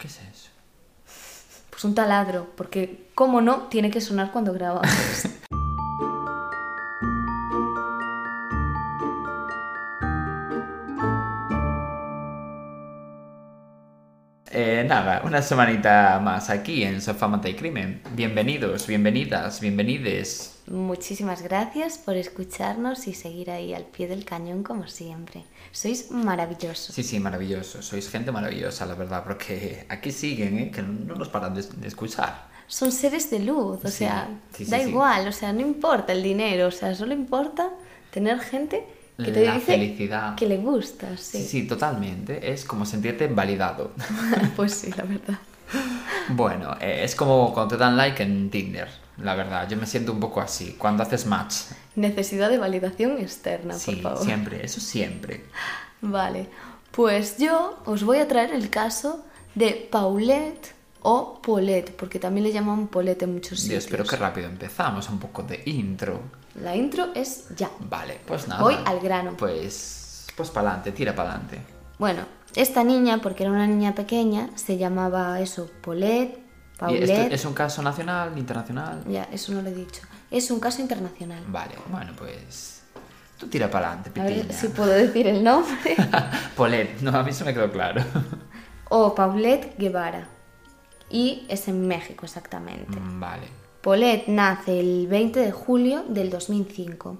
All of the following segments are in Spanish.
¿Qué es eso? Pues un taladro, porque cómo no, tiene que sonar cuando grabamos. nada, una semanita más aquí en Sofá Mata y Crimen. Bienvenidos, bienvenidas, bienvenides. Muchísimas gracias por escucharnos y seguir ahí al pie del cañón como siempre. Sois maravillosos. Sí, sí, maravilloso. Sois gente maravillosa, la verdad, porque aquí siguen, ¿eh? que no nos paran de, de escuchar. Son seres de luz, o Sí, sea, sí, sí, da igual, o sea, no importa el dinero, o sea, solo importa tener gente que te La dice felicidad. que le gustas, sí. Sí, sí, totalmente. Es como sentirte validado. pues sí, la verdad. bueno, eh, es como cuando te dan like en Tinder, la verdad. Yo me siento un poco así, cuando haces match. Necesidad de validación externa, Sí, por favor. siempre, eso siempre. Vale, pues yo os voy a traer el caso de Paulette o Paulette, porque también le llaman Paulette en muchos sitios. Dios, pero qué rápido empezamos, un poco de intro. La intro es ya. Vale, pues nada. Voy al grano. Pues, pues para adelante, tira para adelante. Bueno, esta niña, porque era una niña pequeña, se llamaba eso, Paulette, ¿Y Paulette. es un caso nacional, internacional? Ya, eso no lo he dicho. Es un caso internacional. Vale, bueno, pues tú tira para adelante, A ver si puedo decir el nombre. Polet, no, a mí se me quedó claro. o Paulette Guevara. Y es en México exactamente. Mm, vale. Paulette nace el 20 de julio del 2005.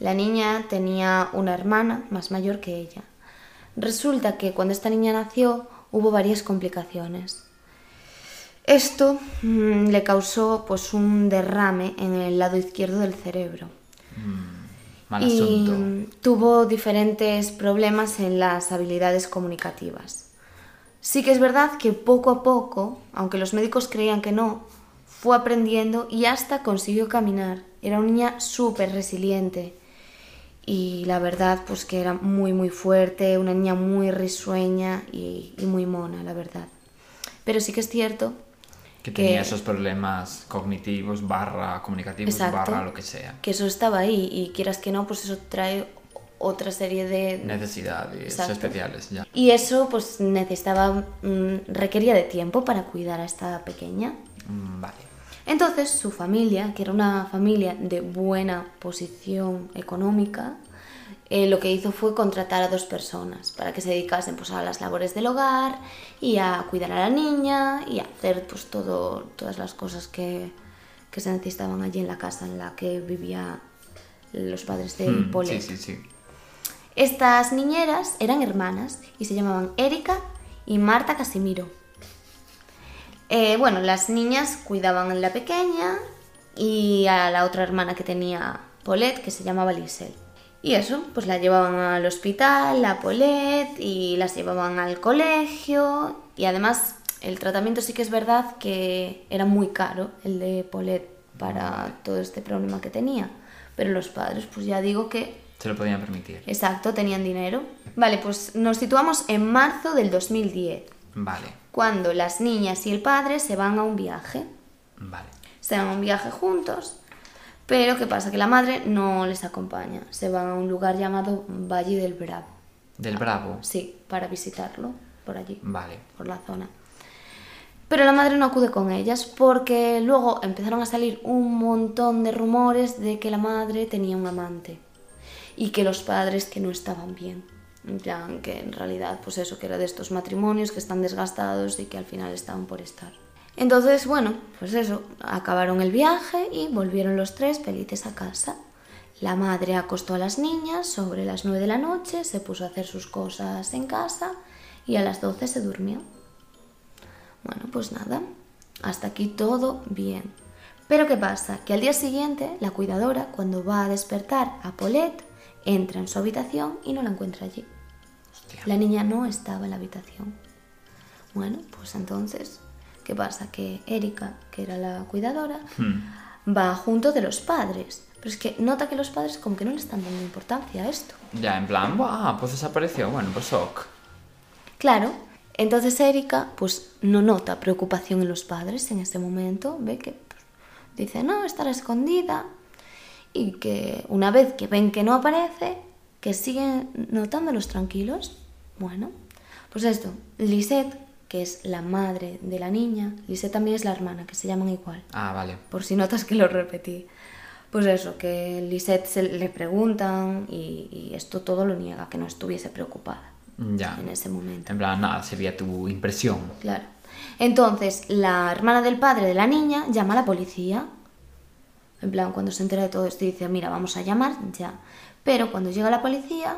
La niña tenía una hermana más mayor que ella. Resulta que cuando esta niña nació hubo varias complicaciones. Esto mm, le causó pues un derrame en el lado izquierdo del cerebro Mal y asunto. mm, tuvo diferentes problemas en las habilidades comunicativas. Sí que es verdad que poco a poco, aunque los médicos creían que no, fue aprendiendo y hasta consiguió caminar. Era una niña súper resiliente y la verdad pues que era muy muy fuerte, una niña muy risueña y, y muy mona, la verdad. Pero sí que es cierto Que tenía esos problemas cognitivos, barra comunicativos, Exacto. barra lo que sea. que eso estaba ahí y quieras que no, pues eso trae otra serie de Necesidades Exacto. especiales, ya. Y eso pues necesitaba, mm, requería de tiempo para cuidar a esta pequeña. Mm, Vale. Entonces su familia, que era una familia de buena posición económica, eh, lo que hizo fue contratar a dos personas para que se dedicasen pues, a las labores del hogar y a cuidar a la niña y a hacer pues, todo, todas las cosas que, que se necesitaban allí en la casa en la que vivían los padres de Mm, Paulette. Sí, sí, sí. Estas niñeras eran hermanas y se llamaban Erika y Marta Casimiro. Eh, bueno, las niñas cuidaban a la pequeña y a la otra hermana que tenía Paulette, que se llamaba Lisel. Y eso, pues la llevaban al hospital, a Paulette, y las llevaban al colegio. Y además, el tratamiento sí que es verdad que era muy caro, el de Paulette, para todo este problema que tenía. Pero los padres, pues ya digo que Se lo podían permitir. Exacto, tenían dinero. Vale, pues nos situamos en marzo del 2010, Vale, cuando las niñas y el padre se van a un viaje. vale. Se van a un viaje juntos, pero ¿qué pasa? Que la madre no les acompaña. Se van a un lugar llamado Valle del Bravo. Del Bravo. Sí, para visitarlo por allí, Vale. por la zona. Pero la madre no acude con ellas porque luego empezaron a salir un montón de rumores de que la madre tenía un amante y que los padres que no estaban bien. En que en realidad, pues eso, que era de estos matrimonios que están desgastados y que al final estaban por estar. Entonces, bueno, pues eso, acabaron el viaje y volvieron los tres felices a casa. La madre acostó a las niñas sobre las 9 de la noche, se puso a hacer sus cosas en casa y a las 12 se durmió. Bueno, pues nada, hasta aquí todo bien. Pero ¿qué pasa? Que al día siguiente la cuidadora, cuando va a despertar a Paulette, entra en su habitación y no la encuentra allí. Hostia. La niña no estaba en la habitación. Bueno, pues entonces, ¿qué pasa? Que Erika, que era la cuidadora, Hmm. va junto de los padres. Pero es que nota que los padres como que no le están dando importancia a esto. Ya, en plan, ¡buah! Pues desapareció. Bueno, pues ok. Claro, entonces Erika pues no nota preocupación en los padres en ese momento, ve que pues, dice, no, estará escondida y que una vez que ven que no aparece, que siguen notándolos tranquilos. Bueno, pues esto, Lisette, que es la madre de la niña, Lisette también es la hermana, que se llaman igual. Ah, vale. Por si notas que lo repetí. Pues eso, que Lisette se le preguntan y, y esto todo lo niega, que no estuviese preocupada Ya. en ese momento. En plan, nada, sería tu impresión. Claro. Entonces, la hermana del padre de la niña llama a la policía. En plan, cuando se entera de todo esto, dice, mira, vamos a llamar ya. Pero cuando llega la policía,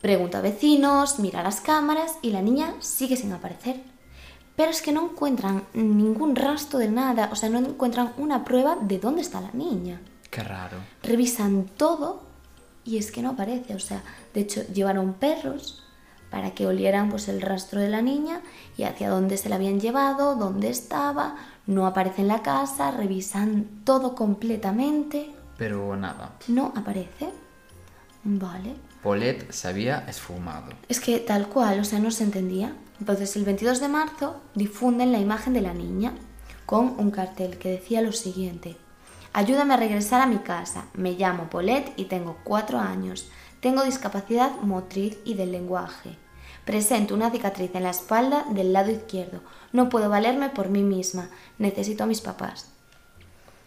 pregunta a vecinos, mira las cámaras y la niña sigue sin aparecer. Pero es que no encuentran ningún rastro de nada, o sea, no encuentran una prueba de dónde está la niña. Qué raro. Revisan todo y es que no aparece, o sea, de hecho llevaron perros para que olieran pues el rastro de la niña y hacia dónde se la habían llevado, dónde estaba, no aparece en la casa, revisan todo completamente, Pero nada. no aparece. Vale. Paulette se había esfumado. Es que tal cual, o sea, no se entendía. Entonces, el 22 de marzo difunden la imagen de la niña con un cartel que decía lo siguiente. Ayúdame a regresar a mi casa. Me llamo Paulette y tengo cuatro años. Tengo discapacidad motriz y del lenguaje. Presento una cicatriz en la espalda del lado izquierdo. No puedo valerme por mí misma. Necesito a mis papás.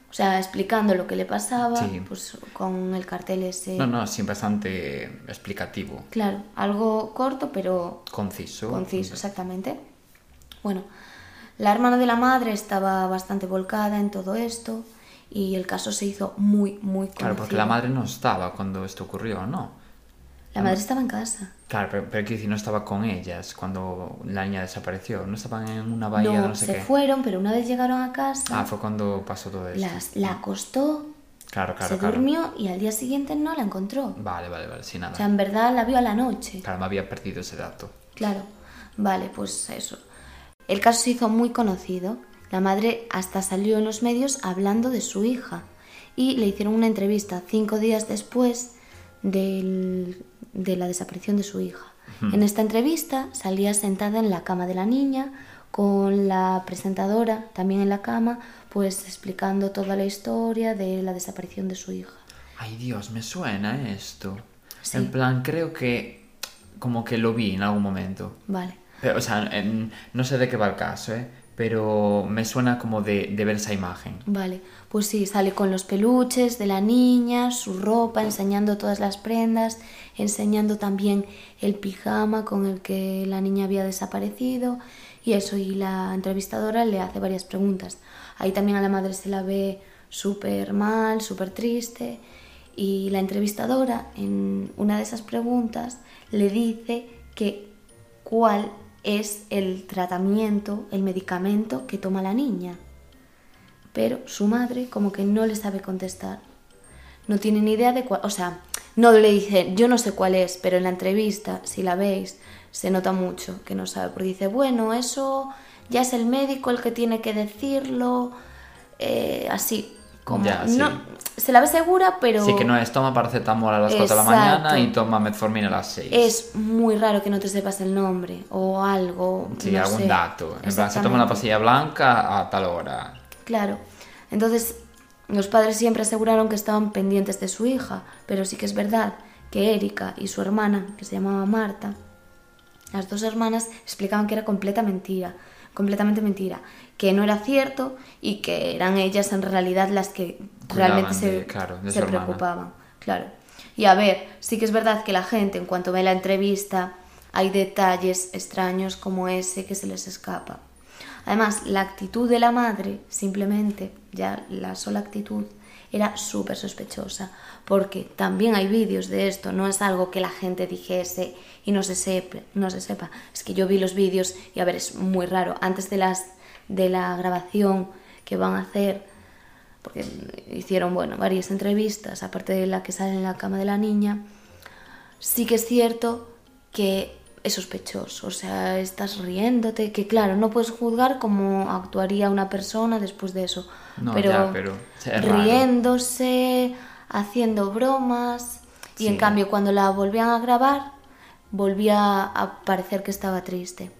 O sea, explicando lo que le pasaba, Sí. pues con el cartel ese. No, no, sí, bastante explicativo. Claro, algo corto, pero Conciso. Conciso, exactamente. Bueno, la hermana de la madre estaba bastante volcada en todo esto y el caso se hizo muy, muy conocido. Claro, porque la madre no estaba cuando esto ocurrió, ¿no? La madre estaba en casa. Claro, pero, pero quiero decir, no estaba con ellas cuando la niña desapareció. No estaban en una bahía de No, no sé se qué. fueron, pero una vez llegaron a casa, Ah, fue cuando pasó todo esto. las- la acostó, Claro, claro, se claro. durmió y al día siguiente no la encontró. Vale, vale, vale, sin nada. O sea, en verdad la vio a la noche. Claro, me había perdido ese dato. Claro, vale, pues eso. El caso se hizo muy conocido. La madre hasta salió en los medios hablando de su hija y le hicieron una entrevista cinco días después del- de la desaparición de su hija. En esta entrevista salía sentada en la cama de la niña con la presentadora también en la cama, pues explicando toda la historia de la desaparición de su hija. Ay, Dios, me suena esto. Sí. En plan, creo que como que lo vi en algún momento. Vale. Pero, o sea, en- no sé de qué va el caso, ¿eh? Pero me suena como de, de ver esa imagen. Vale, pues sí, sale con los peluches de la niña, su ropa, enseñando todas las prendas, enseñando también el pijama con el que la niña había desaparecido y eso, y la entrevistadora le hace varias preguntas. Ahí también a la madre se la ve súper mal, súper triste y la entrevistadora en una de esas preguntas le dice que cuál es el tratamiento, el medicamento que toma la niña pero su madre como que no le sabe contestar. No tiene ni idea de cuál, o sea, no le dice, yo no sé cuál es, pero en la entrevista, si la veis, se nota mucho que no sabe, porque dice, bueno, eso ya es el médico el que tiene que decirlo, eh, así, como, Ya, sí. no, se la ve segura, pero Sí, que no es toma paracetamol a las 4 de la mañana Exacto. y toma metformina a las 6. es muy raro que no te sepas el nombre o algo. Sí, no algún sé. dato. En plan, se toma una pastilla blanca a tal hora. Claro. Entonces, los padres siempre aseguraron que estaban pendientes de su hija, pero sí que es verdad que Erika y su hermana, que se llamaba Marta, las dos hermanas explicaban que era completa mentira, completamente mentira, que no era cierto y que eran ellas en realidad las que Cuidaban realmente se, claro, de se preocupaban. Claro. Y a ver, sí que es verdad que la gente, en cuanto ve la entrevista, hay detalles extraños como ese que se les escapa. Además, la actitud de la madre, simplemente, ya la sola actitud, era súper sospechosa, porque también hay vídeos de esto, no es algo que la gente dijese y no se, sepa, no se sepa. Es que yo vi los vídeos y a ver, es muy raro. Antes de, las, de la grabación que van a hacer, porque hicieron, bueno, varias entrevistas, aparte de la que sale en la cama de la niña, sí que es cierto que es sospechoso, o sea, estás riéndote, que claro, no puedes juzgar cómo actuaría una persona después de eso, No, pero, ya, pero riéndose, haciendo bromas, y Sí. en cambio cuando la volvían a grabar, volvía a parecer que estaba triste.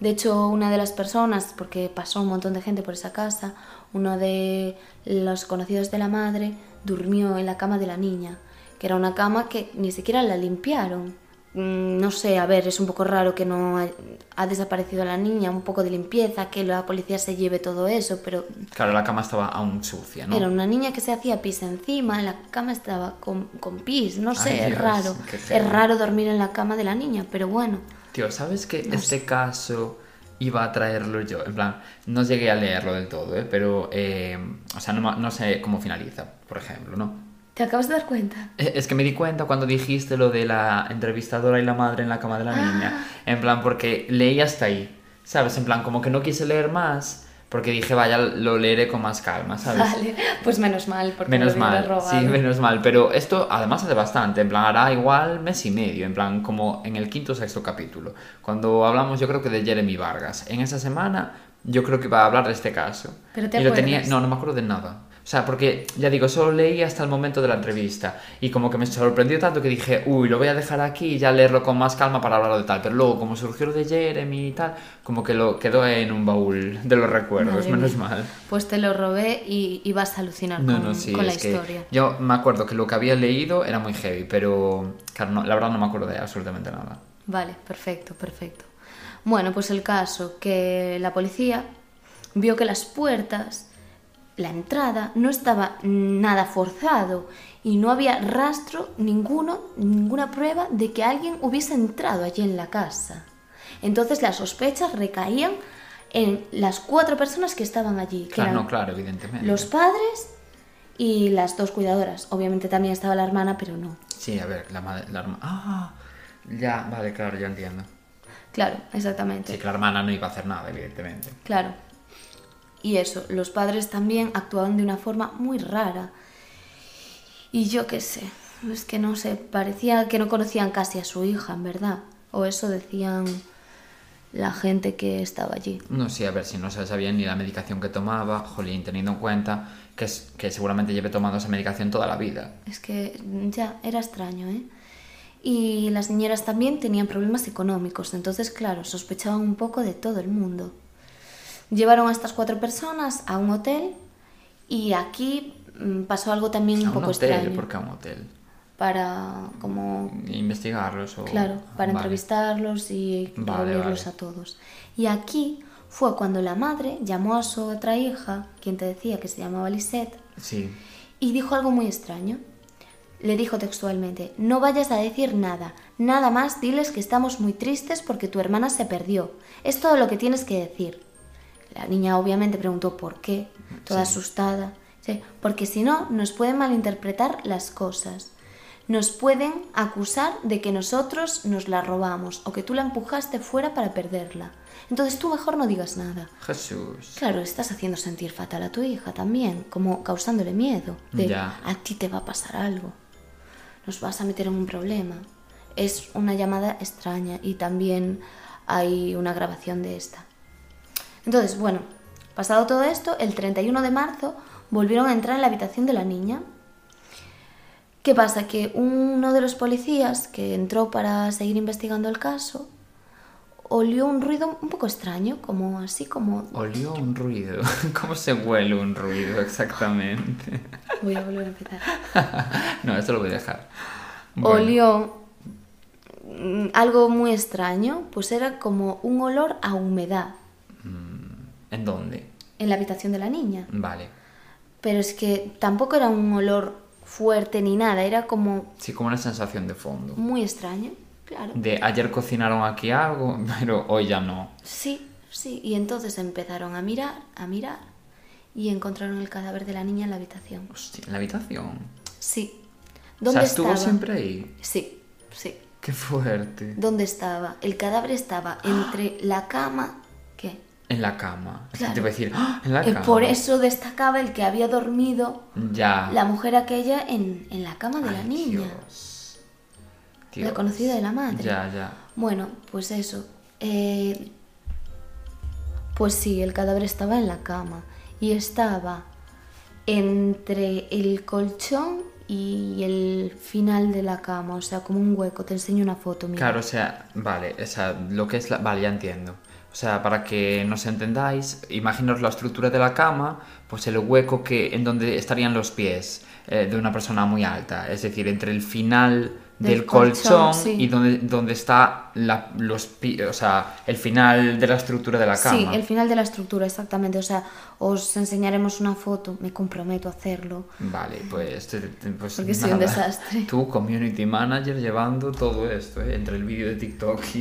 De hecho, una de las personas, porque pasó un montón de gente por esa casa, uno de los conocidos de la madre durmió en la cama de la niña, que era una cama que ni siquiera la limpiaron. Mm, no sé, a ver, es un poco raro que no ha, ha desaparecido la niña, un poco de limpieza, que la policía se lleve todo eso, pero Claro, la cama estaba aún sucia, ¿no? era una niña que se hacía pis encima, la cama estaba con, con pis, no sé, Ay, es Dios, raro. Es raro dormir en la cama de la niña, pero bueno. Tío, ¿sabes que este caso iba a traerlo yo? En plan, no llegué a leerlo del todo, ¿eh? Pero, eh, o sea, no, no sé cómo finaliza, por ejemplo, ¿no? ¿Te acabas de dar cuenta? Eh, Es que me di cuenta cuando dijiste lo de la entrevistadora y la madre en la cama de la niña. En plan, porque leí hasta ahí, ¿sabes? En plan, como que no quise leer más, porque dije, vaya, lo leeré con más calma, ¿sabes? Vale, pues menos mal, porque Menos me mal, robado. sí, menos mal. Pero esto además hace bastante, en plan, hará igual mes y medio, en plan, como en el quinto o sexto capítulo. Cuando hablamos, yo creo que de Jeremy Vargas. En esa semana, yo creo que iba a hablar de este caso. ¿Pero te y lo tenía, no, no me acuerdo de nada. O sea, porque, ya digo, solo leí hasta el momento de la entrevista. Y como que me sorprendió tanto que dije, uy, lo voy a dejar aquí y ya leerlo con más calma para hablar de tal. Pero luego, como surgió lo de Jeremy y tal, como que lo quedó en un baúl de los recuerdos, Madre menos mía. mal. Pues te lo robé y, y vas a alucinar No, con, no, sí, con la historia. yo me acuerdo que lo que había leído era muy heavy, pero claro, no- la verdad no me acuerdo de absolutamente nada. Vale, perfecto, perfecto. Bueno, pues el caso que la policía vio que las puertas, la entrada, no estaba nada forzado y no había rastro ninguno, ninguna prueba de que alguien hubiese entrado allí en la casa. Entonces las sospechas recaían en las cuatro personas que estaban allí, que Claro, eran no, claro, evidentemente. los padres y las dos cuidadoras. Obviamente también estaba la hermana, pero no. Sí, a ver, la madre, la hermana... Ah, ya, vale, claro, ya entiendo. Claro, exactamente. Sí, que la hermana no iba a hacer nada, evidentemente. Claro. Y eso, los padres también actuaban de una forma muy rara. Y yo qué sé, es que no sé, parecía que no conocían casi a su hija, en verdad. O eso decían la gente que estaba allí. No sé, a ver si no se sabía ni la medicación que tomaba, jolín, teniendo en cuenta que, es, que seguramente lleve tomando esa medicación toda la vida. Es que ya era extraño, ¿eh? Y las niñeras también tenían problemas económicos, entonces, claro, sospechaban un poco de todo el mundo. Llevaron a estas cuatro personas a un hotel y aquí mm, pasó algo también un A un poco hotel, extraño. ¿por qué a un hotel? Para, como, Investigarlos o... claro, para Vale. entrevistarlos y Vale, reunirlos vale. a todos. Y aquí fue cuando la madre llamó a su otra hija, quien te decía que se llamaba Lisette, Sí, y dijo algo muy extraño. Le dijo textualmente, no vayas a decir nada, nada más diles que estamos muy tristes porque tu hermana se perdió. Es todo lo que tienes que decir. La niña obviamente preguntó por qué, toda Sí. asustada. Sí, porque si no, nos pueden malinterpretar las cosas. Nos pueden acusar de que nosotros nos la robamos o que tú la empujaste fuera para perderla. Entonces tú mejor no digas nada. Jesús. Claro, estás haciendo sentir fatal a tu hija también, como causándole miedo. De Ya. a ti te va a pasar algo. Nos vas a meter en un problema. Es una llamada extraña y también hay una grabación de esta. Entonces, bueno, pasado todo esto, el 31 de marzo volvieron a entrar en la habitación de la niña. ¿Qué pasa? Que uno de los policías que entró para seguir investigando el caso olió un ruido un poco extraño, como así como Olió un ruido. ¿Cómo se huele un ruido exactamente? Voy a volver a empezar. no, esto lo voy a dejar. Bueno, Olió mm, algo muy extraño, pues era como un olor a humedad ¿En dónde? en la habitación de la niña. Vale. Pero es que tampoco era un olor fuerte ni nada, era como Sí, como una sensación de fondo. muy extraño, claro. De ayer cocinaron aquí algo, pero hoy ya no. Sí, sí, y entonces empezaron a mirar, a mirar, y encontraron el cadáver de la niña en la habitación. Hostia, en la habitación. Sí. O ¿Dónde sea, estuvo estaba? siempre ahí. Sí, sí. Qué fuerte. ¿Dónde estaba? El cadáver estaba entre la cama. En la cama. Claro. te iba a decir, ¡ah! en la cama. por eso destacaba el que había dormido Ya. la mujer aquella en, en la cama de la niña. Dios. La conocida de la madre. Ya, ya. Bueno, pues eso. eh, pues sí, el cadáver estaba en la cama y estaba entre el colchón y el final de la cama, o sea, como un hueco. Te enseño una foto, mira. Claro, o sea, vale, o sea, lo que es la... Vale, ya entiendo. O sea, para que nos entendáis, imaginaos la estructura de la cama, pues el hueco que en donde estarían los pies eh, de una persona muy alta, es decir, entre el final del, Del colchón, colchón, sí. y donde, donde está la, los, o sea, el final de la estructura de la cama. Sí, el final de la estructura, exactamente. O sea, os enseñaremos una foto, me comprometo a hacerlo. Vale, pues, pues Porque soy un desastre. Tú, community manager, llevando todo esto, ¿eh? entre el vídeo de TikTok y,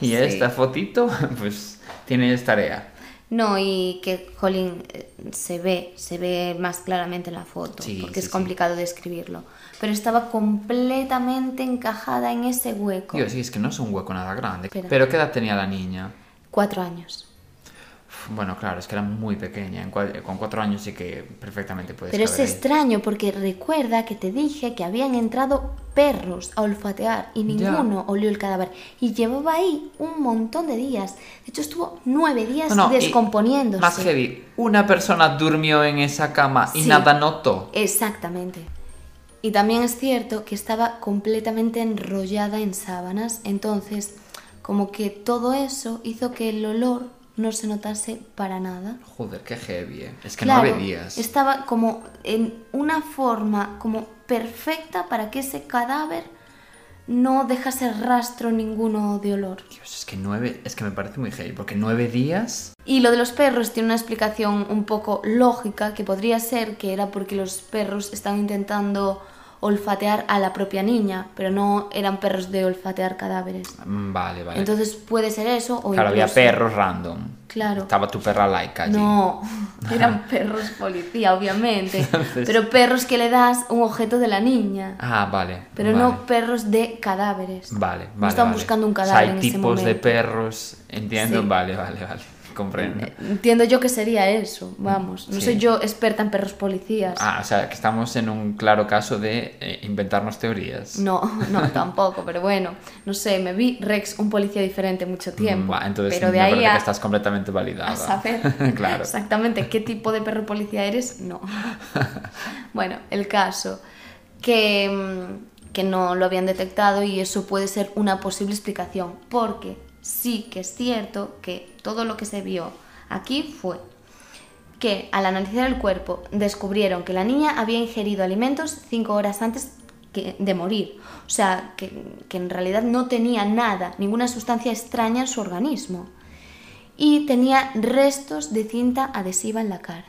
y Sí. esta fotito, pues tienes tarea. No, y que, jolín, eh, se ve, se ve más claramente en la foto, Sí, porque sí, es complicado describirlo. Pero estaba completamente encajada en ese hueco. Tío, sí, es que no es un hueco nada grande. Espera. Pero ¿qué edad tenía la niña? Cuatro años. Bueno, claro, es que era muy pequeña. Con cuatro años sí que perfectamente puedes Pero es ahí. extraño porque recuerda que te dije que habían entrado perros a olfatear y Ya. ninguno olió el cadáver. Y llevaba ahí un montón de días. De hecho, estuvo nueve días No, no, descomponiéndose. Más heavy, una persona durmió en esa cama y Sí. nada notó. Exactamente. Y también es cierto que estaba completamente enrollada en sábanas, entonces como que todo eso hizo que el olor no se notase para nada. Joder, qué heavy, eh. Es que Claro, nueve días. Estaba como en una forma como perfecta para que ese cadáver no dejase rastro ninguno de olor. Dios, es que nueve, es que me parece muy heavy, porque nueve días... Y lo de los perros tiene una explicación un poco lógica, que podría ser que era porque los perros estaban intentando olfatear a la propia niña, pero no eran perros de olfatear cadáveres. Mm, Vale, vale. Entonces puede ser eso o claro, había incluso- perros random. Claro. Estaba tu perra laica allí. No, eran perros policía, obviamente, Entonces- pero perros que le das un objeto de la niña, Ah, vale. pero vale. no perros de cadáveres. Vale, vale. No están vale. buscando un O sea, cadáver hay en ese tipos de momento. perros, entiendo. Sí. Vale, vale, vale. Comprendo. Entiendo yo que sería eso, vamos. No Sí. soy yo experta en perros policías. Ah, o sea, que estamos en un claro caso de eh, inventarnos teorías. No, no, tampoco, pero bueno, no sé, me vi Rex, un policía diferente mucho tiempo. Mm, entonces pero me de ahí parece a, que estás completamente validada. a saber claro. exactamente qué tipo de perro policía eres, no. bueno, el caso, que, mm, que no lo habían detectado y eso puede ser una posible explicación, porque sí que es cierto que todo lo que se vio aquí fue que al analizar el cuerpo descubrieron que la niña había ingerido alimentos cinco horas antes que- de morir. O sea, que, que en realidad no tenía nada, ninguna sustancia extraña en su organismo. Y tenía restos de cinta adhesiva en la cara.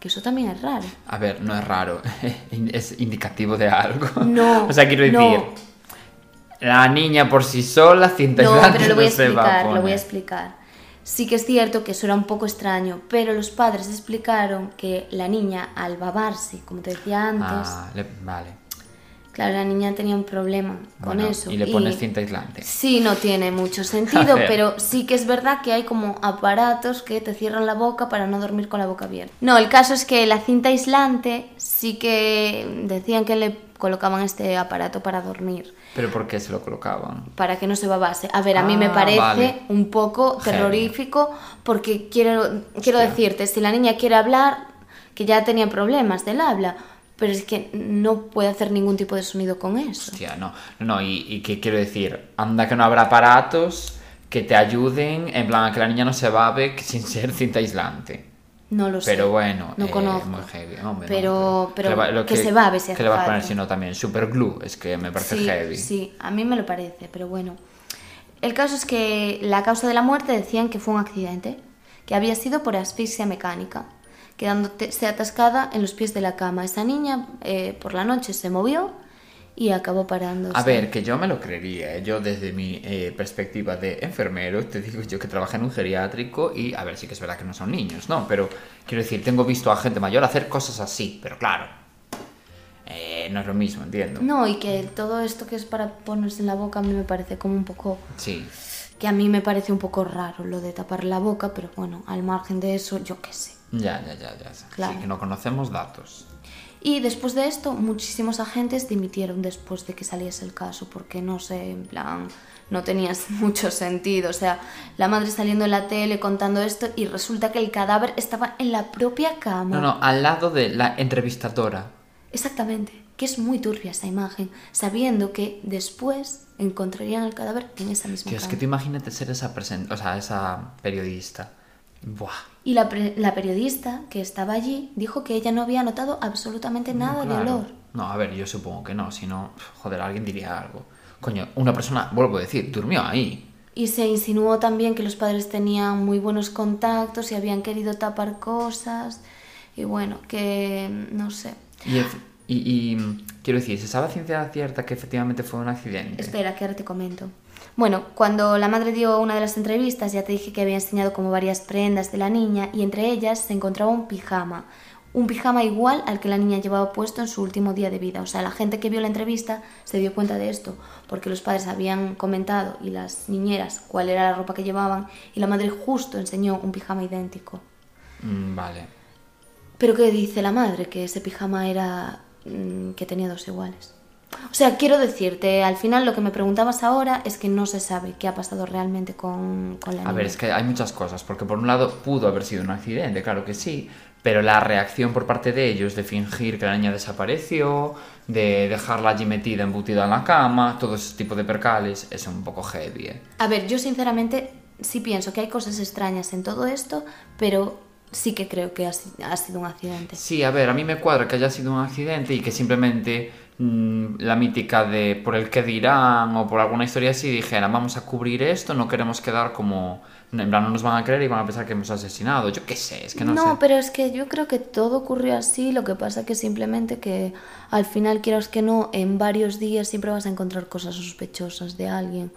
Que eso también es raro. A ver, no es raro. es indicativo de algo. No, o sea, quiero no. La niña por sí sola, cinta No, pero lo voy a explicar, lo voy a explicar. Sí que es cierto que eso era un poco extraño, pero los padres explicaron que la niña al babarse, como te decía antes, Ah, le- vale. claro, la niña tenía un problema con eso. Y le pones cinta aislante. Sí, no tiene mucho sentido, pero sí que es verdad que hay como aparatos que te cierran la boca para no dormir con la boca abierta. No, el caso es que la cinta aislante sí que decían que le colocaban este aparato para dormir, Pero ¿por qué se lo colocaban? para que no se babase. A ver, a mí me Ah, parece vale. un poco terrorífico porque quiero, quiero Hostia. decirte, si la niña quiere hablar, que ya tenía problemas del habla, pero es que no puede hacer ningún tipo de sonido con eso. Hostia, no. No, y, y que quiero decir, anda que no habrá aparatos que te ayuden, en plan, a que la niña no se babe sin ser cinta aislante. No lo sé. Pero bueno, no eh, conozco. muy heavy. hombre, Pero- no, pero ¿qué va- lo que se babe si ¿Qué hace le vas a poner falta. si no también? Super glue, es que me parece sí, heavy. Sí, a mí me lo parece, pero bueno. El caso es que la causa de la muerte decían que fue un accidente, que había sido por asfixia mecánica, quedándose atascada en los pies de la cama. Esa niña eh, por la noche se movió y acabó parándose. A ver, que yo me lo creería, ¿eh? yo desde mi eh, perspectiva de enfermero, te digo yo que trabajé en un geriátrico y, a ver, sí que es verdad que no son niños, ¿no? Pero quiero decir, tengo visto a gente mayor hacer cosas así, pero claro, eh, no es lo mismo, entiendo. No, y que todo esto que es para ponerse en la boca a mí me parece como un poco... Sí, Que a mí me parece un poco raro lo de tapar la boca, pero bueno, al margen de eso, yo qué sé. ya, ya, ya, ya. Claro. Sí, que no conocemos datos. Y después de esto, muchísimos agentes dimitieron después de que saliese el caso, porque no sé, en plan, no tenía mucho sentido. O sea, la madre saliendo en la tele contando esto y resulta que el cadáver estaba en la propia cama. No, no, al lado de la entrevistadora. Exactamente, que es muy turbia esa imagen, sabiendo que después encontrarían el cadáver en esa misma Tío, es que tú imagínate ser esa o sea, esa periodista. Buah. Y la, la periodista que estaba allí dijo que ella no había notado absolutamente nada de claro. olor. No, a ver, yo supongo que no, si no, joder, alguien diría algo. Coño, una persona, vuelvo a decir, durmió ahí. Y se insinuó también que los padres tenían muy buenos contactos y habían querido tapar cosas. Y bueno, que no sé. Y, y- y, mm, quiero decir, ¿se sabe a ciencia cierta que efectivamente fue un accidente? Espera, que ahora te comento. Bueno, cuando la madre dio una de las entrevistas, ya te dije que había enseñado como varias prendas de la niña y entre ellas se encontraba un pijama. Un pijama igual al que la niña llevaba puesto en su último día de vida. O sea, la gente que vio la entrevista se dio cuenta de esto, porque los padres habían comentado y las niñeras cuál era la ropa que llevaban y la madre justo enseñó un pijama idéntico. Mm, vale. Pero ¿qué dice la madre? Que ese pijama era... mm, que tenía dos iguales. O sea, quiero decirte, al final lo que me preguntabas ahora es que no se sabe qué ha pasado realmente con, con la niña. A ver, es que hay muchas cosas, porque por un lado pudo haber sido un accidente, claro que sí, pero la reacción por parte de ellos de fingir que la niña desapareció, de dejarla allí metida, embutida en la cama, todo ese tipo de percales, es un poco heavy, ¿eh? A ver, yo sinceramente sí pienso que hay cosas extrañas en todo esto, pero sí que creo que ha, si- ha sido un accidente. Sí, a ver, a mí me cuadra que haya sido un accidente y que simplemente mm, la mítica de por el que dirán o por alguna historia así dijeran vamos a cubrir esto, no queremos quedar como... En plan, no nos van a creer y van a pensar que hemos asesinado. Yo qué sé, es que no, no, sé. pero es que yo creo que todo ocurrió así, lo que pasa que simplemente que al final, quieras que no, en varios días siempre vas a encontrar cosas sospechosas de alguien.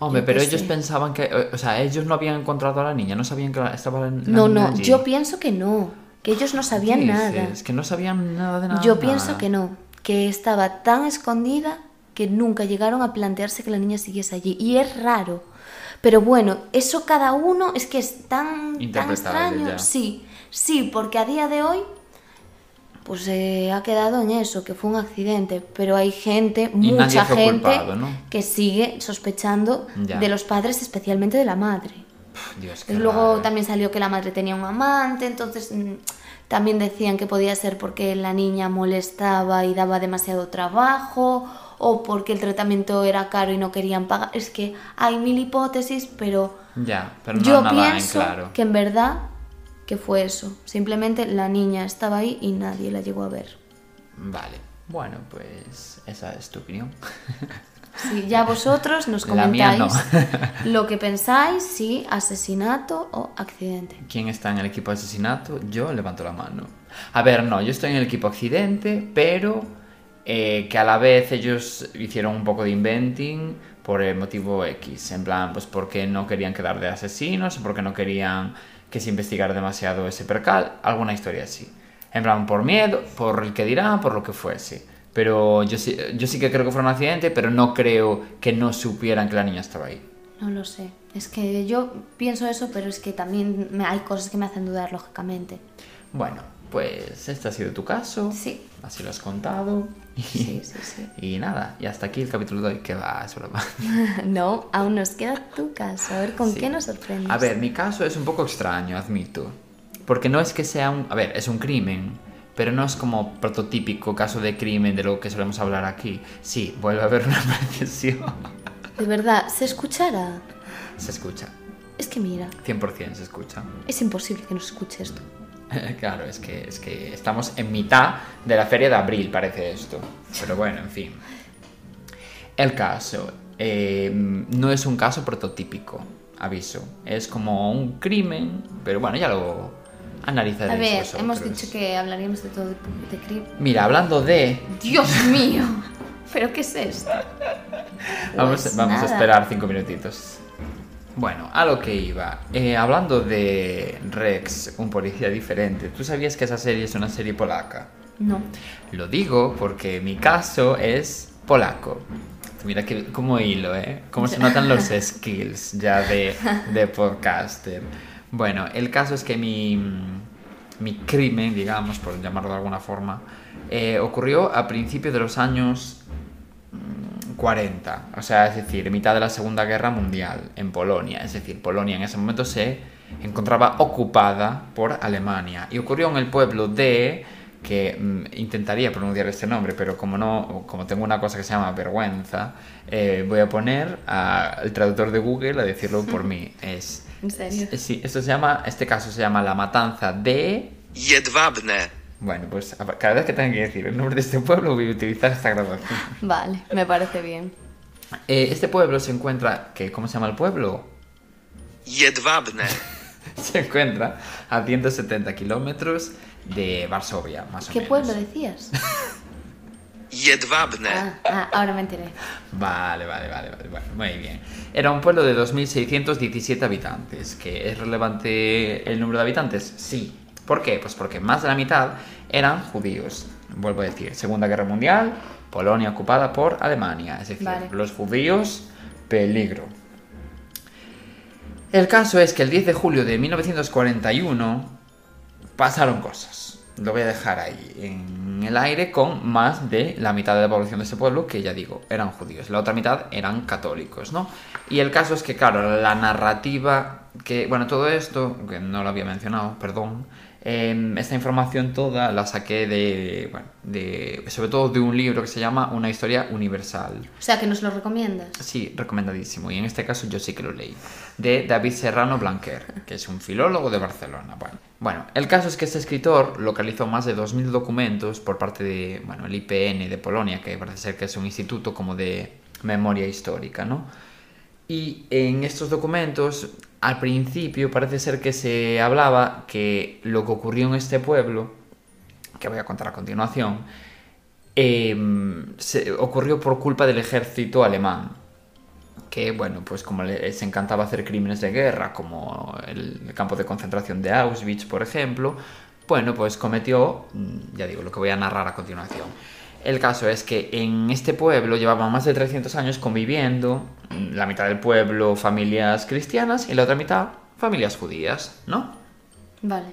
Hombre, Yo pero ellos sé. pensaban que... eh, O sea, ellos no habían encontrado a la niña, no sabían que la- estaba la, la No, niña no, allí. yo pienso que no, que ellos no sabían ¿Qué nada. dices? Que no sabían nada de nada. Yo pienso que no, que estaba tan escondida que nunca llegaron a plantearse que la niña siguiese allí. Y es raro. Pero bueno, eso cada uno es que es tan, tan extraño. ya. Sí, sí, porque a día de hoy pues se ha quedado en eso, que fue un accidente, pero hay gente, Y mucha gente culpado, ¿no? que sigue sospechando Ya. de los padres, especialmente de la madre. Pff, Dios, qué luego raro. también salió que la madre tenía un amante, entonces mm, también decían que podía ser porque la niña molestaba y daba demasiado trabajo o porque el tratamiento era caro y no querían pagar. Es que hay mil hipótesis, pero Ya, pero no yo nada pienso en claro. que en verdad que fue eso. Simplemente la niña estaba ahí y nadie la llegó a ver. Vale. Bueno, pues esa es tu opinión. Si ya vosotros nos comentáis no. lo que pensáis, si asesinato o accidente. ¿Quién está en el equipo de asesinato? Yo levanto la mano. A ver, no, yo estoy en el equipo accidente, pero eh, que a la vez ellos hicieron un poco de inventing por el motivo X. En plan, pues porque no querían quedar de asesinos, porque no querían que se investigara demasiado ese percal, alguna historia así. En plan, por miedo, por el que dirán, por lo que fuese. Pero yo sí, yo sí que creo que fue un accidente, pero no creo que no supieran que la niña estaba ahí. No lo sé. Es que yo pienso eso, pero es que también me- hay cosas que me hacen dudar, lógicamente. Bueno, pues este ha sido tu caso. Sí. Así lo has contado. Y, Sí, sí, sí. y nada, y hasta aquí el capítulo de hoy. Que va, es broma. no, aún nos queda tu caso. A ver con qué nos sorprendes. A ver, mi caso es un poco extraño, admito. Porque no es que sea un... A ver, es un crimen, pero no es como prototípico caso de crimen de lo que solemos hablar aquí. Sí, vuelve a haber una precisión. De verdad, ¿se escuchará? Se escucha. Es que mira, 100% se escucha. es imposible que nos escuche esto. claro, es que, es que estamos en mitad de la feria de abril, parece esto. Pero bueno, en fin. El caso eh, no es un caso prototípico, aviso. Es como un crimen, pero bueno, ya lo analizaréis A ver, vosotros. hemos dicho que hablaríamos de todo de, de crimen. Mira, hablando de... ¡Dios mío! ¿Pero qué es esto? Vamos, Pues vamos a esperar cinco minutitos. Bueno, a lo que iba. Eh, hablando de Rex, un policía diferente, ¿tú sabías que esa serie es una serie polaca? No. Lo digo porque mi caso es polaco. Mira que como hilo, ¿eh? Cómo se notan los skills ya de, de podcaster. Bueno, el caso es que mi, mi crimen, digamos, por llamarlo de alguna forma, eh, ocurrió a principios de los años 40, o sea, es decir, mitad de la Segunda Guerra Mundial en Polonia. Es decir, Polonia en ese momento se encontraba ocupada por Alemania y ocurrió en el pueblo de que mm, intentaría pronunciar este nombre, pero como no, como tengo una cosa que se llama vergüenza, eh, voy a poner al traductor de Google a decirlo por mí. Es ¿En serio? Sí, esto se llama, este caso se llama la matanza de Jedwabne. Bueno, pues cada vez que tenga que decir el nombre de este pueblo voy a utilizar esta grabación. Vale, me parece bien. Eh, este pueblo se encuentra, que, ¿cómo se llama el pueblo? Jedwabne. Se encuentra a 170 kilómetros de Varsovia, más o ¿Qué menos. pueblo decías? Jedwabne. Ah, ah, ahora me enteré. Vale, vale, vale, vale, bueno, muy bien. Era un pueblo de 2.617 habitantes. ¿Que es relevante el número de habitantes? Sí. ¿Por qué? Pues porque más de la mitad eran judíos. Vuelvo a decir, Segunda Guerra Mundial, Polonia ocupada por Alemania. Es decir, Vale. los judíos, peligro. El caso es que el 10 de julio de 1941 pasaron cosas. Lo voy a dejar ahí en el aire con más de la mitad de la población de ese pueblo, que ya digo, eran judíos. La otra mitad eran católicos, ¿no? Y el caso es que, claro, la narrativa que, bueno, todo esto, que no lo había mencionado, perdón, eh, esta información toda la saqué de, bueno, de, sobre todo de un libro que se llama Una historia universal. O sea, que nos lo recomiendas. Sí, recomendadísimo. Y en este caso yo sí que lo leí. De David Serrano Blanquer, que es un filólogo de Barcelona. Bueno, bueno el caso es que este escritor localizó más de 2.000 documentos por parte de, bueno, el IPN de Polonia, que parece ser que es un instituto como de memoria histórica, ¿no? Y en estos documentos, al principio parece ser que se hablaba que lo que ocurrió en este pueblo, que voy a contar a continuación, eh, se ocurrió por culpa del ejército alemán. Que, bueno, pues como les encantaba hacer crímenes de guerra, como el, el campo de concentración de Auschwitz, por ejemplo, bueno, pues cometió, mm, ya digo, lo que voy a narrar a continuación. El caso es que en este pueblo llevaban más de 300 años conviviendo, la mitad del pueblo familias cristianas y la otra mitad familias judías, ¿no? Vale.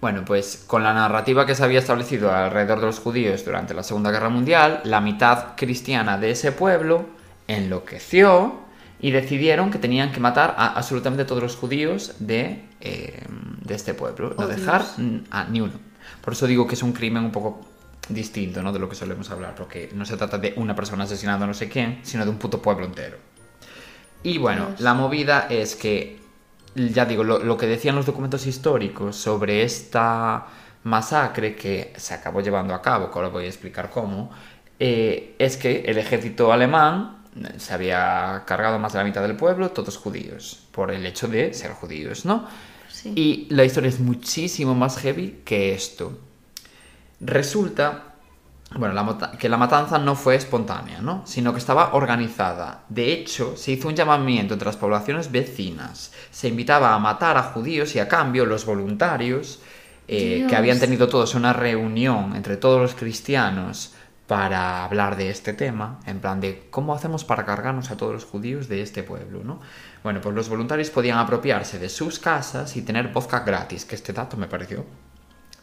Bueno, pues con la narrativa que se había establecido alrededor de los judíos durante la Segunda Guerra Mundial, la mitad cristiana de ese pueblo enloqueció y decidieron que tenían que matar a absolutamente todos los judíos de, eh, de este pueblo, no Oh, dejar Dios. a ni uno. Por eso digo que es un crimen un poco distinto ¿no? de lo que solemos hablar, porque no se trata de una persona asesinando a no sé quién, sino de un puto pueblo entero. Y bueno, la movida es que, ya digo, lo, lo que decían los documentos históricos sobre esta masacre que se acabó llevando a cabo, que ahora voy a explicar cómo, eh, es que el ejército alemán eh, se había cargado más de la mitad del pueblo, todos judíos, por el hecho de ser judíos, ¿no? Sí. Y la historia es muchísimo más heavy que esto. Resulta bueno, la mata- que la matanza no fue espontánea, ¿no? Sino que estaba organizada. De hecho, se hizo un llamamiento entre las poblaciones vecinas. Se invitaba a matar a judíos y a cambio los voluntarios, eh, que habían tenido todos una reunión entre todos los cristianos para hablar de este tema, en plan de cómo hacemos para cargarnos a todos los judíos de este pueblo, ¿no? Bueno, pues los voluntarios podían apropiarse de sus casas y tener vodka gratis, que este dato me pareció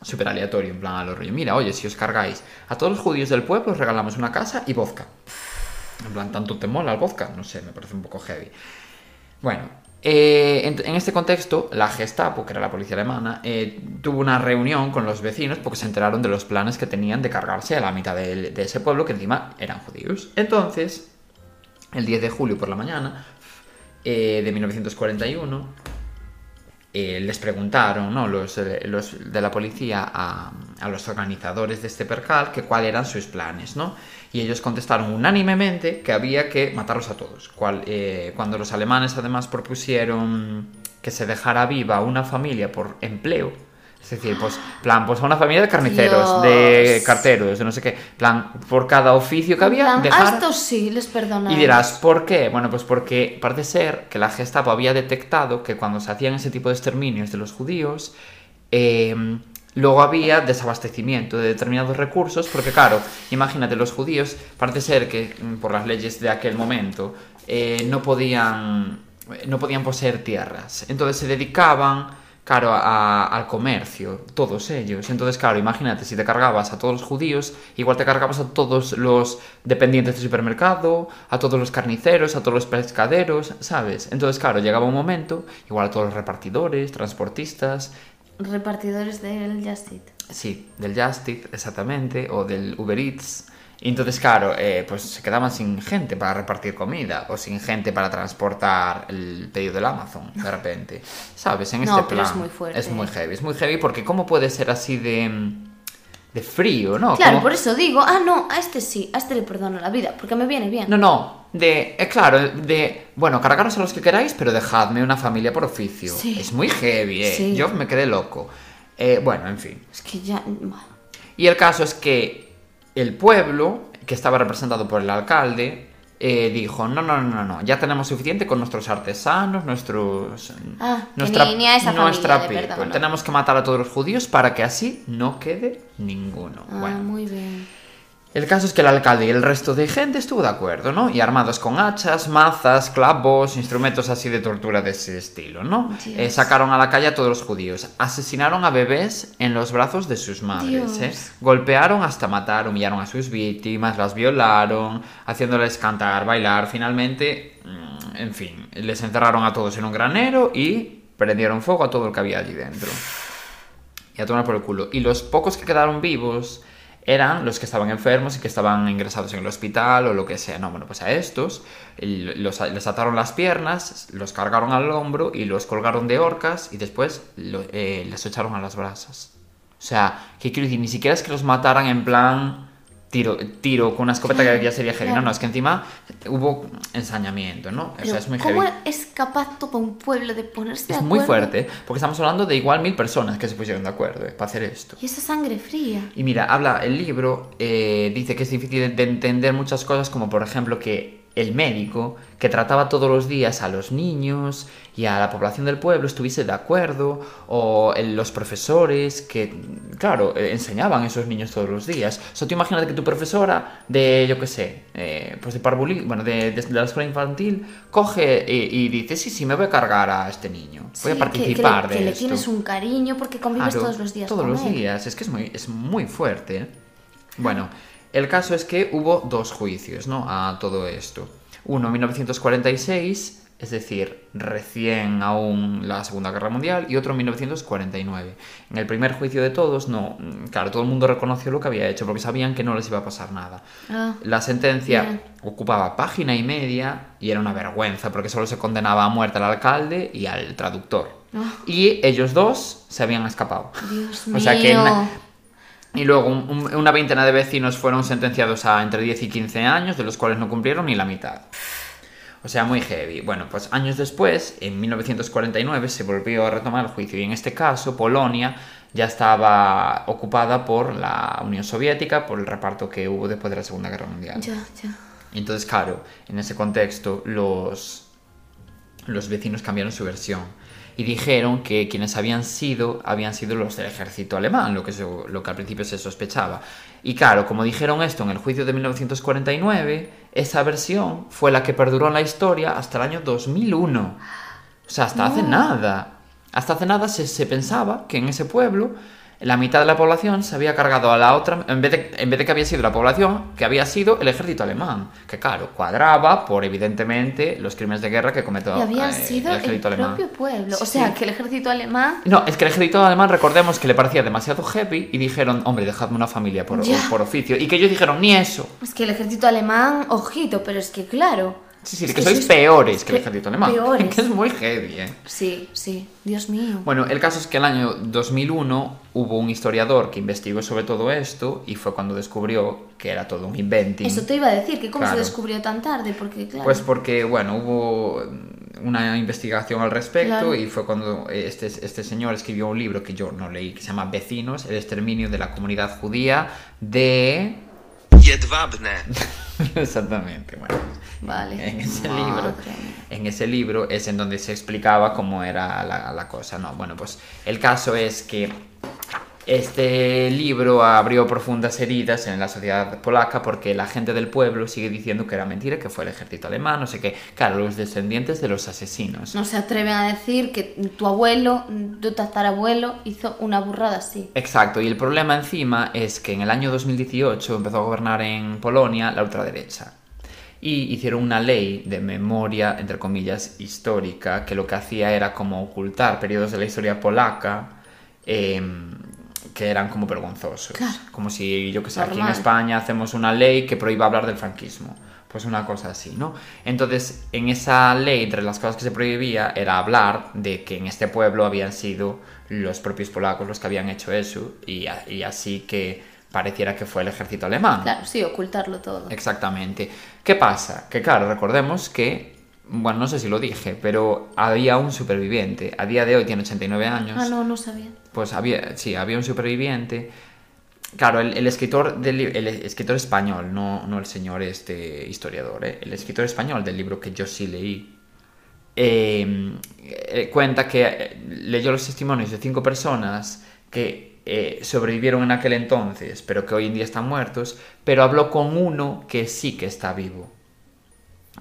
súper aleatorio, en plan a lo rollo. Mira, oye, si os cargáis a todos los judíos del pueblo, os regalamos una casa y vodka. En plan, ¿tanto te mola el vodka? No sé, me parece un poco heavy. Bueno, eh, en, este contexto, la Gestapo, que era la policía alemana, eh, tuvo una reunión con los vecinos porque se enteraron de los planes que tenían de cargarse a la mitad de, ese pueblo, que encima eran judíos. Entonces, el 10 de julio por la mañana eh, de 1941, eh, les preguntaron, ¿no? Los, eh, de la policía a, los organizadores de este percal que cuáles eran sus planes, ¿no? Y ellos contestaron unánimemente que había que matarlos a todos. Eh, cuando los alemanes además propusieron que se dejara viva una familia por empleo, es decir, pues, plan, pues a una familia de carniceros, de Dios. carteros, de no sé qué, plan, por cada oficio que había, plan, dejar... A estos sí, les perdonamos. Y dirás, ¿por qué? Bueno, pues porque parece ser que la Gestapo había detectado que cuando se hacían ese tipo de exterminios de los judíos, eh, luego había desabastecimiento de determinados recursos, porque claro, imagínate, los judíos parece ser que mm, por las leyes de aquel momento eh, no podían no podían poseer tierras, entonces se dedicaban claro, a- al comercio, todos ellos. Entonces, claro, imagínate, si te cargabas a todos los judíos, igual te cargabas a todos los dependientes del supermercado, a todos los carniceros, a todos los pescaderos, ¿sabes? Entonces, claro, llegaba un momento, igual a todos los repartidores, transportistas, Repartidores del Just Eat. sí, del Just Eat, exactamente, o del Uber Eats. Y entonces, claro, eh, pues se quedaban sin gente para repartir comida o sin gente para transportar el pedido del Amazon, de repente. ¿Sabes? En No, este pero plan. es muy fuerte. Es muy heavy, es muy heavy porque ¿cómo puede ser así de, de frío, ¿no? Claro, Como- por eso digo, ah, no, a este sí, a este le perdono la vida, porque me viene bien. No, no, de, eh, claro, de, bueno, cargaros a los que queráis, pero dejadme una familia por oficio. Sí. Es muy heavy, ¿eh? Sí. Yo me quedé loco. Eh, bueno, en fin. Es que ya... Y el caso es que el pueblo, que estaba representado por el alcalde, eh, dijo, no, no, no, no, ya tenemos suficiente con nuestros artesanos, nuestros... Ah, que ni- ni a esa nuestra familia, de no. Tenemos que matar a todos los judíos para que así no quede ninguno. Ah, bueno, muy bien. El caso es que el alcalde y el resto de gente estuvo de acuerdo, ¿no? Y armados con hachas, mazas, clavos, instrumentos así de tortura de ese estilo, ¿no? Eh, sacaron a la calle a todos los judíos. Asesinaron a bebés en los brazos de sus madres. ¿eh? Golpearon hasta matar, humillaron a sus víctimas, las violaron, haciéndoles cantar, bailar. Finalmente, mm, en fin, les encerraron a todos en un granero y prendieron fuego a todo lo que había allí dentro y a tomar por el culo. Y los pocos que quedaron vivos eran los que estaban enfermos y que estaban ingresados en el hospital o lo que sea. No, bueno, pues a estos los, les ataron las piernas, los cargaron al hombro y los colgaron de horcas y después lo- eh, les echaron a las brasas. O sea, ¿qué quiero decir? Ni siquiera es que los mataran en plan tiro, tiro con una escopeta que ya sería heavy. No, claro. no, es que encima hubo ensañamiento, ¿no? O sea, es muy ¿Cómo heavy. es capaz todo un pueblo de ponerse de Es muy acuerdo? fuerte, porque estamos hablando de igual mil personas que se pusieron de acuerdo eh, para hacer esto. Y esa sangre fría. Y mira, habla el libro, eh, dice que es difícil de entender muchas cosas, como por ejemplo que el médico que trataba todos los días a los niños y a la población del pueblo estuviese de acuerdo, o los profesores que, claro, eh, enseñaban a esos niños todos los días. O sea, tú imagínate que tu profesora de, yo qué sé, eh, pues de parvulí, bueno, de, de- de la escuela infantil, coge y, y dice, sí, sí, me voy a cargar a este niño, voy Sí, a que- participar que, le, de que le tienes un cariño porque convives Claro, todos los días Todos con los él. días. Es que es muy, es muy fuerte. ¿eh? Bueno, el caso es que hubo dos juicios, ¿no? A todo esto. Uno en 1946, es decir, recién aún la Segunda Guerra Mundial, y otro en 1949. En el primer juicio de todos, no, mm, claro, todo el mundo reconoció lo que había hecho porque sabían que no les iba a pasar nada. Ah, La sentencia Bien. ocupaba página y media y era una vergüenza porque solo se condenaba a muerte al alcalde y al traductor. Ah. Y ellos dos se habían escapado. Dios O mío. sea que Y luego un- un- una veintena de vecinos fueron sentenciados a entre 10 y 15 años, de los cuales no cumplieron ni la mitad. O sea, muy heavy. Bueno, pues años después, en 1949, se volvió a retomar el juicio y en este caso Polonia ya estaba ocupada por la Unión Soviética, por el reparto que hubo después de la Segunda Guerra Mundial. Ya, ya. Y entonces, claro, en ese contexto los, los vecinos cambiaron su versión y dijeron que quienes habían sido habían sido los del ejército alemán, lo que, se- lo que al principio se sospechaba. Y claro, como dijeron esto en el juicio de 1949, esa versión fue la que perduró en la historia hasta el año 2001. O sea, hasta hace nada. Hasta hace nada se, se pensaba que en ese pueblo la mitad de la población se había cargado a la otra, en vez, de, en vez de que había sido la población, que había sido el ejército alemán. Que claro, cuadraba por evidentemente los crímenes de guerra que cometió Y había eh, sido el el, ejército alemán. propio pueblo. O sea, que el ejército alemán... No, es que el ejército alemán, recordemos que le parecía demasiado heavy y dijeron, hombre, dejadme una familia por, por oficio. Y que ellos dijeron, ni eso. Es que el ejército alemán, ojito, pero es que claro... Sí, sí, es que, sois peores que el ejército alemán. Peores. Que es muy heavy, ¿eh? Sí, sí, Dios mío. Bueno, el caso es que el año 2001 hubo un historiador que investigó sobre todo esto y fue cuando descubrió que era todo un inventing. Eso te iba a decir, que cómo Claro. se descubrió tan tarde, porque claro... Pues porque, bueno, hubo una investigación al respecto Claro. y fue cuando este, este señor escribió un libro que yo no leí, que se llama Vecinos, el exterminio de la comunidad judía de... Jedwabne. Exactamente, bueno. Vale. En ese Madre libro, en ese libro es en donde se explicaba cómo era la, la cosa, ¿no? Bueno, pues el caso es que este libro abrió profundas heridas en la sociedad polaca porque la gente del pueblo sigue diciendo que era mentira, que fue el ejército alemán, no sé qué. Claro, los descendientes de los asesinos. No se atreven a decir que tu abuelo, tu tatarabuelo, hizo una burrada así. Exacto, y el problema encima es que en el año 2018 empezó a gobernar en Polonia la ultraderecha. Y hicieron una ley de memoria, entre comillas, histórica, que lo que hacía era como ocultar periodos de la historia polaca em, que eran como vergonzosos. Claro. Como si, yo que sé, aquí en. España hacemos una ley que prohíba hablar del franquismo. Pues una cosa así, ¿no? Entonces, en esa ley, entre las cosas que se prohibía, era hablar de que en este pueblo habían sido los propios polacos los que habían hecho eso, y, y así que pareciera que fue el ejército alemán. Claro, sí, ocultarlo todo. Exactamente. ¿Qué pasa? Que claro, recordemos que, bueno, no sé si lo dije, pero había un superviviente. A día de hoy tiene 89 años. Ah, no, no sabía. Pues había, sí, había un superviviente. Claro, el, el escritor del el escritor español, no, no el señor este historiador, ¿eh? el escritor español del libro que yo sí leí, eh, eh, cuenta que eh, leyó los testimonios de cinco personas que eh, sobrevivieron en aquel entonces, pero que hoy en día están muertos, pero habló con uno que sí que está vivo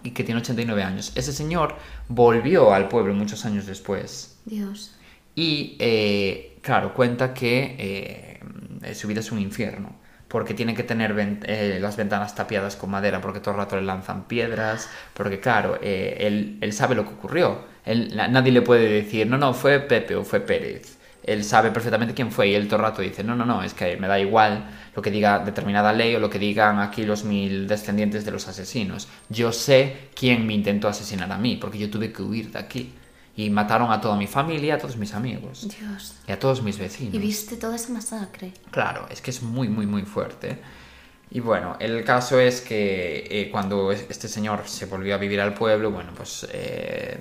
y que tiene 89 años. Ese señor volvió al pueblo muchos años después. Dios. Y eh, claro, cuenta que eh, su vida es un infierno. Porque tiene que tener eh, las ventanas tapiadas con madera, porque todo el rato le lanzan piedras. Porque, claro, eh, él, él sabe lo que ocurrió. Él- nadie le puede decir, no, no, fue Pepe o fue Pérez. Él sabe perfectamente quién fue y él todo el rato dice, no, no, no, es que me da igual lo que diga determinada ley o lo que digan aquí los mil descendientes de los asesinos. Yo sé quién me intentó asesinar a mí, porque yo tuve que huir de aquí. Y mataron a toda mi familia, a todos mis amigos Dios. y a todos mis vecinos. Y viste toda esa masacre. Claro, es que es muy, muy, muy fuerte. Y bueno, el caso es que eh, cuando es- este señor se volvió a vivir al pueblo, bueno, pues eh,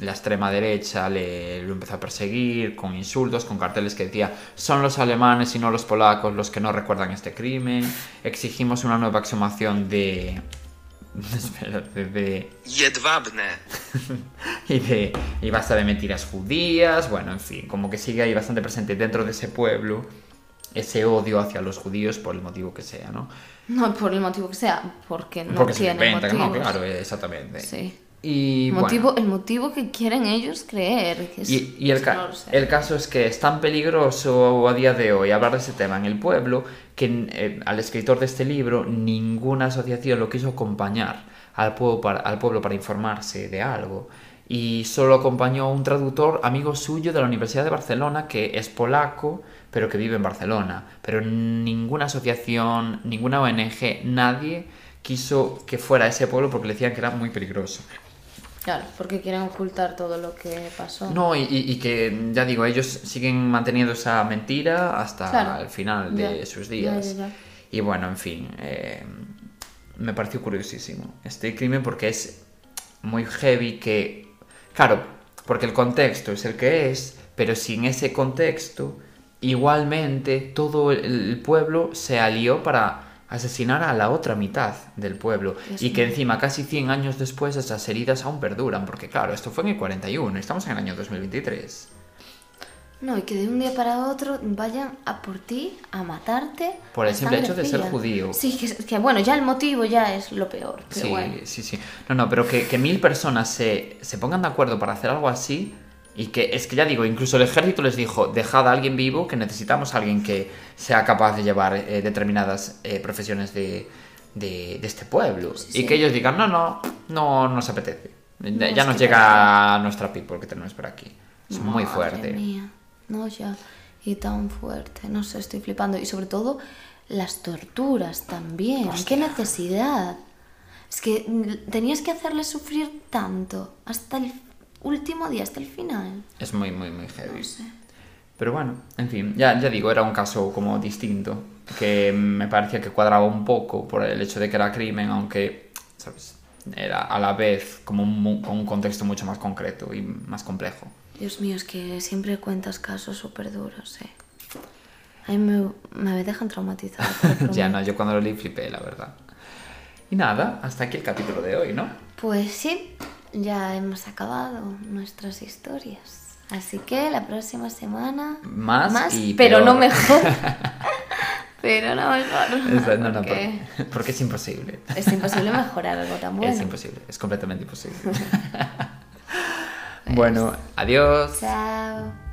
la extrema derecha le, lo empezó a perseguir con insultos, con carteles que decía son los alemanes y no los polacos los que no recuerdan este crimen. Exigimos una nueva exhumación de... Espérate, de Jedwabne. y, de, y basta de mentiras judías, bueno, en fin, como que sigue ahí bastante presente dentro de ese pueblo ese odio hacia los judíos por el motivo que sea, ¿no? No por el motivo que sea, porque no Porque se tiene inventan, ¿no? motivos. Claro, exactamente. Sí. Y El bueno, motivo, el motivo que quieren ellos creer. que es- Y, y el, ca- el caso es que es tan peligroso a día de hoy hablar de ese tema en el pueblo que eh, al escritor de este libro ninguna asociación lo quiso acompañar al pueblo, para, al pueblo para informarse de algo. Y solo acompañó un traductor amigo suyo de la Universidad de Barcelona que es polaco pero que vive en Barcelona. Pero ninguna asociación, ninguna ONG, nadie quiso que fuera a ese pueblo porque le decían que era muy peligroso. Claro, porque quieren ocultar todo lo que pasó. No, y, que, ya digo, ellos siguen manteniendo esa mentira hasta Claro. el final de Ya, sus días. ya, ya. Y bueno, en fin, eh, me pareció curiosísimo este crimen porque es muy heavy que, claro, porque el contexto es el que es, pero sin ese contexto, igualmente todo el pueblo se alió para asesinar a la otra mitad del pueblo Dios y que mío. encima casi 100 años después esas heridas aún perduran porque claro, esto fue en el 41, estamos en el año 2023. No, y que de un día para otro vayan a por ti, a matarte. Por el simple hecho de ser judío. Sí, que, que bueno, ya el motivo ya es lo peor. Pero Sí, bueno. sí, sí. No, no, pero que, que mil personas se, se pongan de acuerdo para hacer algo así y que es que ya digo, incluso el ejército les dijo, dejad a alguien vivo, que necesitamos a alguien que sea capaz de llevar eh, determinadas eh, profesiones de, de, de este pueblo. Sí, y sí. que ellos digan, no, no, no nos apetece. Ya- No, ya nos llega nuestra people que tenemos por aquí. Es muy Madre fuerte. mía. No, ya. Y tan fuerte. No sé, estoy flipando. Y sobre todo, las torturas también. ¿Qué necesidad? Es que mm, tenías que hacerles sufrir tanto. Hasta el último día, hasta el final. Es muy, muy, muy heavy. No sé. Pero bueno, en fin, ya, ya digo, era un caso como distinto, que me parecía que cuadraba un poco por el hecho de que era crimen, aunque, ¿sabes? Era a la vez como un, un contexto mucho más concreto y más complejo. Dios mío, es que siempre cuentas casos súper duros, eh. A mí me, me dejan traumatizada. ya no, yo cuando lo leí flipé, la verdad. Y nada, hasta aquí el capítulo de hoy, ¿no? Pues sí, ya hemos acabado nuestras historias. Así que la próxima semana Más y pero no mejor. pero no mejor. Esa- no, no, porque por- porque es imposible. es imposible mejorar algo tan bueno. Es imposible, es completamente imposible. bueno, adiós. Chao.